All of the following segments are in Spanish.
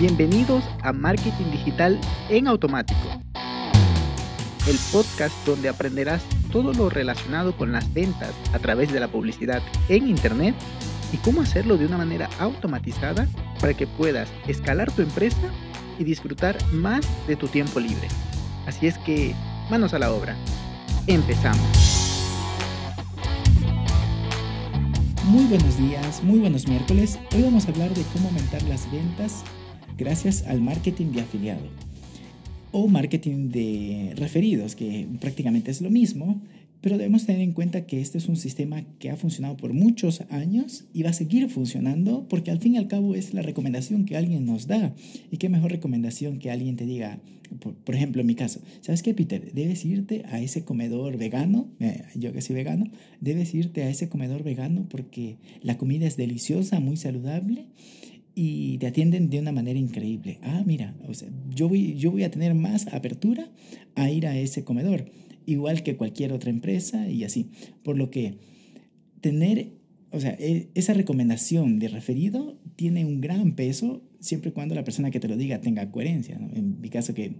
Bienvenidos a Marketing Digital en Automático, el podcast donde aprenderás todo lo relacionado con las ventas a través de la publicidad en Internet y cómo hacerlo de una manera automatizada para que puedas escalar tu empresa y disfrutar más de tu tiempo libre. Así es que, manos a la obra. Empezamos. Muy buenos días, muy buenos miércoles. Hoy vamos a hablar de cómo aumentar las ventas gracias al marketing de afiliado o marketing de referidos, que prácticamente es lo mismo, pero debemos tener en cuenta que este es un sistema que ha funcionado por muchos años y va a seguir funcionando porque al fin y al cabo es la recomendación que alguien nos da. Y qué mejor recomendación que alguien te diga, por, ejemplo, en mi caso, ¿sabes qué, Peter? Debes irte a ese comedor vegano, eh, yo que soy vegano, debes irte a ese comedor vegano porque la comida es deliciosa, muy saludable y te atienden de una manera increíble. Ah, mira, o sea, yo, voy, yo voy a tener más apertura a ir a ese comedor, igual que cualquier otra empresa y así. Por lo que tener, o sea, e, esa recomendación de referido tiene un gran peso siempre y cuando la persona que te lo diga tenga coherencia. En mi caso que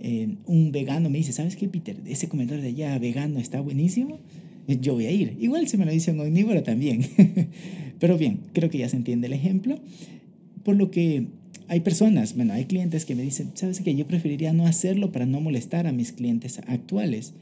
eh, un vegano me dice, ¿sabes qué, Peter? Ese comedor de allá vegano está buenísimo. Yo voy a ir. Igual si me lo dice un omnívoro también. Pero bien, creo que ya se entiende el ejemplo. Por lo que hay personas, bueno, hay clientes que me dicen, sabes que yo preferiría no hacerlo para no molestar a mis clientes actuales.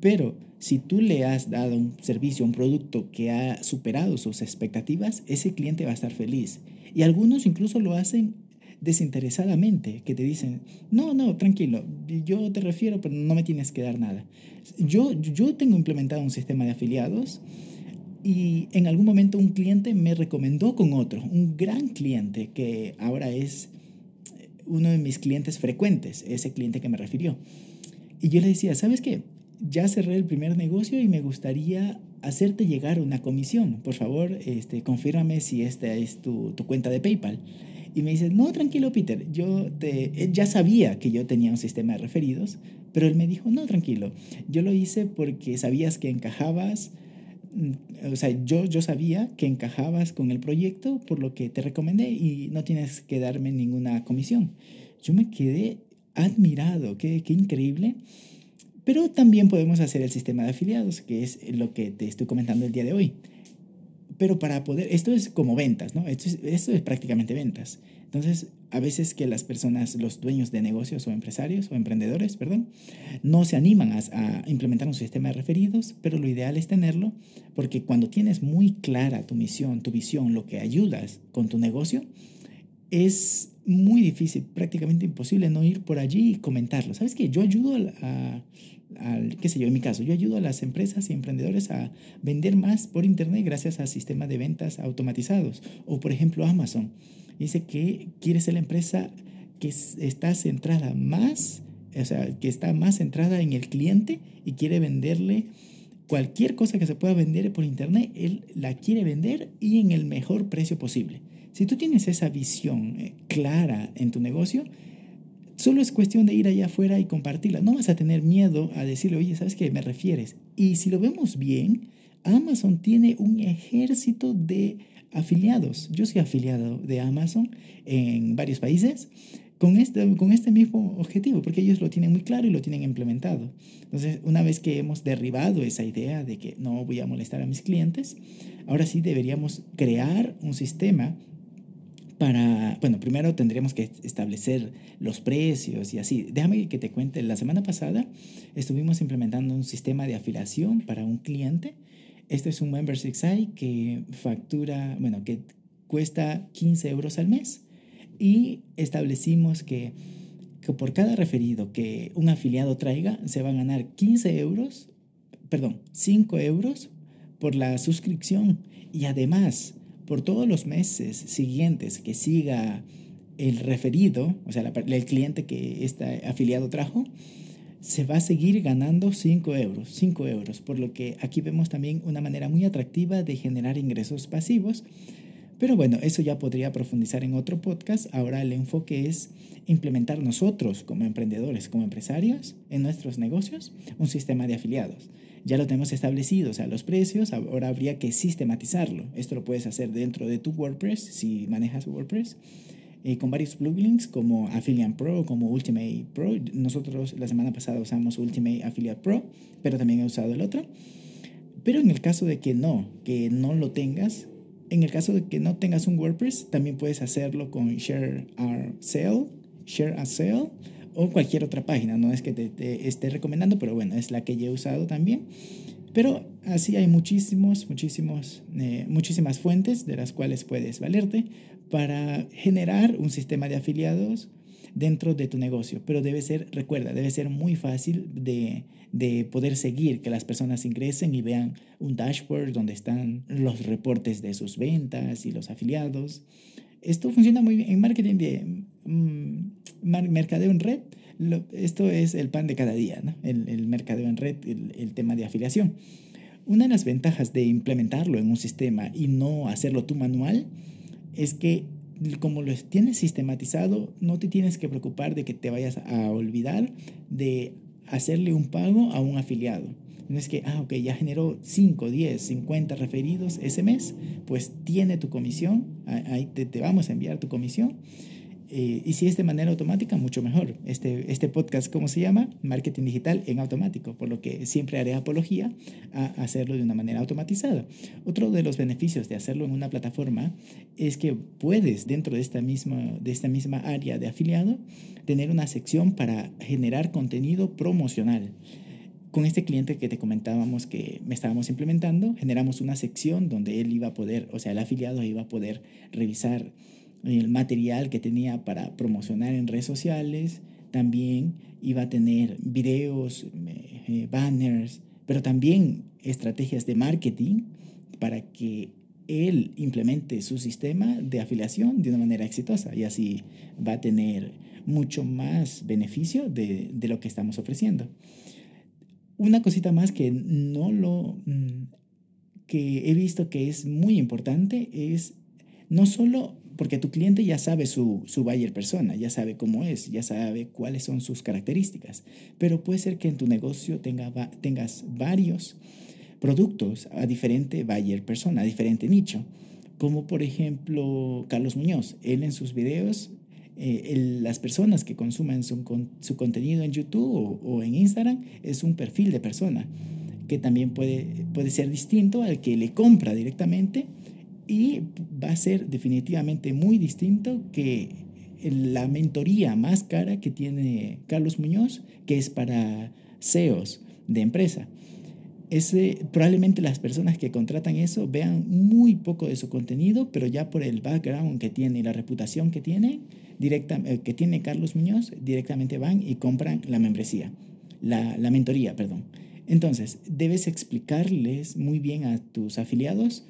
Pero si tú le has dado un servicio, un producto que ha superado sus expectativas, ese cliente va a estar feliz. Y algunos incluso lo hacen desinteresadamente, que te dicen, no, no, tranquilo, yo te refiero, pero no me tienes que dar nada. Yo, yo tengo implementado un sistema de afiliados y en algún momento un cliente me recomendó con otro, un gran cliente que ahora es uno de mis clientes frecuentes, ese cliente que me refirió. Y yo le decía, ¿sabes qué? Ya cerré el primer negocio y me gustaría hacerte llegar una comisión. Por favor, este, confírmame si esta es tu, tu cuenta de PayPal. Y me dice, no, tranquilo, Peter, yo te, ya sabía que yo tenía un sistema de referidos, pero él me dijo, no, tranquilo, yo lo hice porque sabías que encajabas o sea, yo, yo sabía que encajabas con el proyecto, por lo que te recomendé y no tienes que darme ninguna comisión. Yo me quedé admirado, qué, qué increíble. Pero también podemos hacer el sistema de afiliados, que es lo que te estoy comentando el día de hoy. Pero para poder, esto es como ventas, ¿no? Esto es, esto es prácticamente ventas. Entonces, a veces que las personas, los dueños de negocios o empresarios o emprendedores, perdón, no se animan a, implementar un sistema de referidos, pero lo ideal es tenerlo porque cuando tienes muy clara tu misión, tu visión, lo que ayudas con tu negocio, es muy difícil, prácticamente imposible no ir por allí y comentarlo. ¿Sabes qué? Yo ayudo a, qué sé yo, en mi caso, yo ayudo a las empresas y emprendedores a vender más por Internet gracias a sistemas de ventas automatizados. O, por ejemplo, Amazon dice que quiere ser la empresa que está centrada más, o sea, que está más centrada en el cliente y quiere venderle cualquier cosa que se pueda vender por internet, él la quiere vender y en el mejor precio posible. Si tú tienes esa visión eh, clara en tu negocio, solo es cuestión de ir allá afuera y compartirla. No vas a tener miedo a decirle, oye, ¿sabes qué me refieres? Y si lo vemos bien, Amazon tiene un ejército de afiliados. Yo soy afiliado de Amazon en varios países con este, con este mismo objetivo, porque ellos lo tienen muy claro y lo tienen implementado. Entonces, una vez que hemos derribado esa idea de que no voy a molestar a mis clientes, ahora sí deberíamos crear un sistema para, bueno, primero tendríamos que establecer los precios y así. Déjame que te cuente, la semana pasada estuvimos implementando un sistema de afiliación para un cliente este es un Membership Site que factura, bueno, que cuesta 15 euros al mes. Y establecimos que, que por cada referido que un afiliado traiga se va a ganar 15 euros, perdón, 5 euros por la suscripción. Y además por todos los meses siguientes que siga el referido, o sea, el cliente que este afiliado trajo, se va a seguir ganando 5 euros, 5 euros, por lo que aquí vemos también una manera muy atractiva de generar ingresos pasivos. Pero bueno, eso ya podría profundizar en otro podcast. Ahora el enfoque es implementar nosotros como emprendedores, como empresarios, en nuestros negocios, un sistema de afiliados. Ya lo tenemos establecido, o sea, los precios, ahora habría que sistematizarlo. Esto lo puedes hacer dentro de tu WordPress, si manejas WordPress eh, con varios plugins como Affiliate Pro, como Ultimate Pro. Nosotros la semana pasada usamos Ultimate Affiliate Pro, pero también he usado el otro. Pero en el caso de que no, que no lo tengas, en el caso de que no tengas un WordPress, también puedes hacerlo con Share Our Sale, Share a Sale o cualquier otra página. No es que te, esté recomendando, pero bueno, es la que yo he usado también. Pero así hay muchísimos, muchísimos, eh, muchísimas fuentes de las cuales puedes valerte para generar un sistema de afiliados dentro de tu negocio. Pero debe ser, recuerda, debe ser muy fácil de, de poder seguir, que las personas ingresen y vean un dashboard donde están los reportes de sus ventas y los afiliados. Esto funciona muy bien en marketing de mm, mercadeo en red. esto es el pan de cada día, ¿no? el, el mercadeo en red, el, el tema de afiliación. Una de las ventajas de implementarlo en un sistema y no hacerlo tú manual es que como lo tienes sistematizado, no te tienes que preocupar de que te vayas a olvidar de hacerle un pago a un afiliado. No es que, ah, ok, ya generó 5, 10, 50 referidos ese mes, pues tiene tu comisión, ahí te, te vamos a enviar tu comisión eh, y si es de manera automática, mucho mejor. Este, este podcast, ¿cómo se llama? Marketing digital en automático, por lo que siempre haré apología a hacerlo de una manera automatizada. Otro de los beneficios de hacerlo en una plataforma es que puedes, dentro de esta misma, de esta misma área de afiliado, tener una sección para generar contenido promocional con este cliente que te comentábamos que me estábamos implementando, generamos una sección donde él iba a poder, o sea, el afiliado iba a poder revisar el material que tenía para promocionar en redes sociales, también iba a tener videos, eh, banners, pero también estrategias de marketing para que él implemente su sistema de afiliación de una manera exitosa y así va a tener mucho más beneficio de, de lo que estamos ofreciendo. Una cosita más que no lo mm, que he visto que es muy importante es no solo porque tu cliente ya sabe su, su buyer persona, ya sabe cómo es, ya sabe cuáles son sus características, pero puede ser que en tu negocio tenga, tengas varios productos a diferente buyer persona, a diferente nicho, como por ejemplo Carlos Muñoz, él en sus videos eh, las personas que consumen su, su contenido en YouTube o, o, en Instagram es un perfil de persona que también puede, puede ser distinto al que le compra directamente y va a ser definitivamente muy distinto que la mentoría más cara que tiene Carlos Muñoz, que es para CEOs de empresa. Ese, probablemente las personas que contratan eso vean muy poco de su contenido, pero ya por el background que tiene y la reputación que tiene, directa, eh, que tiene Carlos Muñoz, directamente van y compran la membresía, la, la mentoría, perdón. Entonces, debes explicarles muy bien a tus afiliados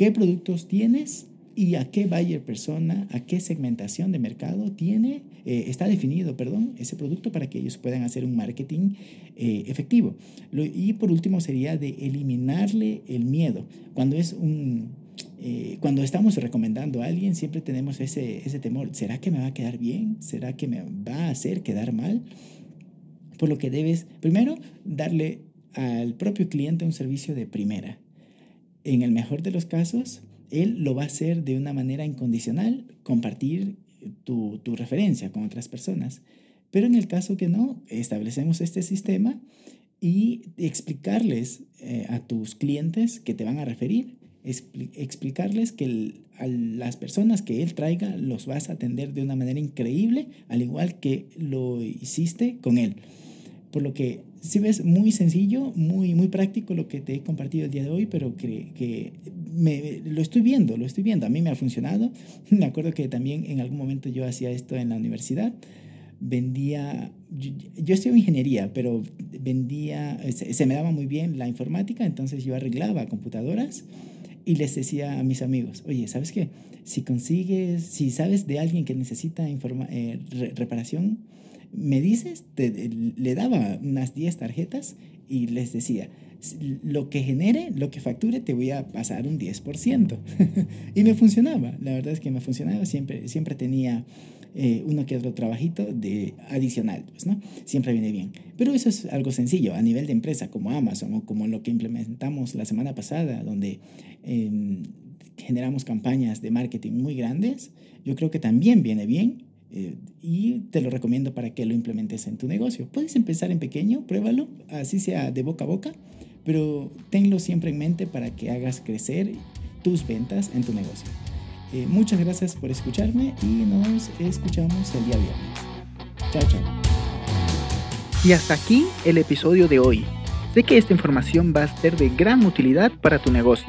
qué productos tienes y a qué buyer persona, a qué segmentación de mercado tiene, eh, está definido, perdón, ese producto para que ellos puedan hacer un marketing eh, efectivo. y por último sería de eliminarle el miedo. Cuando es un, eh, cuando estamos recomendando a alguien, siempre tenemos ese, ese temor. ¿Será que me va a quedar bien? ¿Será que me va a hacer quedar mal? Por lo que debes, primero, darle al propio cliente un servicio de primera en el mejor de los casos, él lo va a hacer de una manera incondicional, compartir tu, tu, referencia con otras personas. Pero en el caso que no, establecemos este sistema y explicarles eh, a tus clientes que te van a referir, explicarles que a las personas que él traiga los vas a atender de una manera increíble, al igual que lo hiciste con él. Por lo que si ves, muy sencillo, muy, muy práctico lo que te he compartido el día de hoy, pero que, que me, lo estoy viendo, lo estoy viendo. A mí me ha funcionado. Me acuerdo que también en algún momento yo hacía esto en la universidad. Vendía, yo, yo estudio ingeniería, pero vendía, se, me daba muy bien la informática, entonces yo arreglaba computadoras y les decía a mis amigos, oye, ¿sabes qué? Si consigues, si sabes de alguien que necesita informa, eh, reparación, me dices, le daba unas 10 tarjetas y les decía, lo que genere, lo que facture, te voy a pasar un 10%. y me funcionaba, la verdad es que me funcionaba, siempre, siempre tenía eh, uno que otro trabajito de adicional, pues, ¿no? Siempre viene bien. Pero eso es algo sencillo a nivel de empresa como Amazon o como lo que implementamos la semana pasada, donde... Em, generamos campañas de marketing muy grandes, yo creo que también viene bien eh, y te lo recomiendo para que lo implementes en tu negocio. Puedes empezar en pequeño, pruébalo, así sea de boca a boca, pero tenlo siempre en mente para que hagas crecer tus ventas en tu negocio. Eh, muchas gracias por escucharme y nos escuchamos el día viernes. Chao, chao. Y hasta aquí el episodio de hoy. Sé que esta información va a ser de gran utilidad para tu negocio,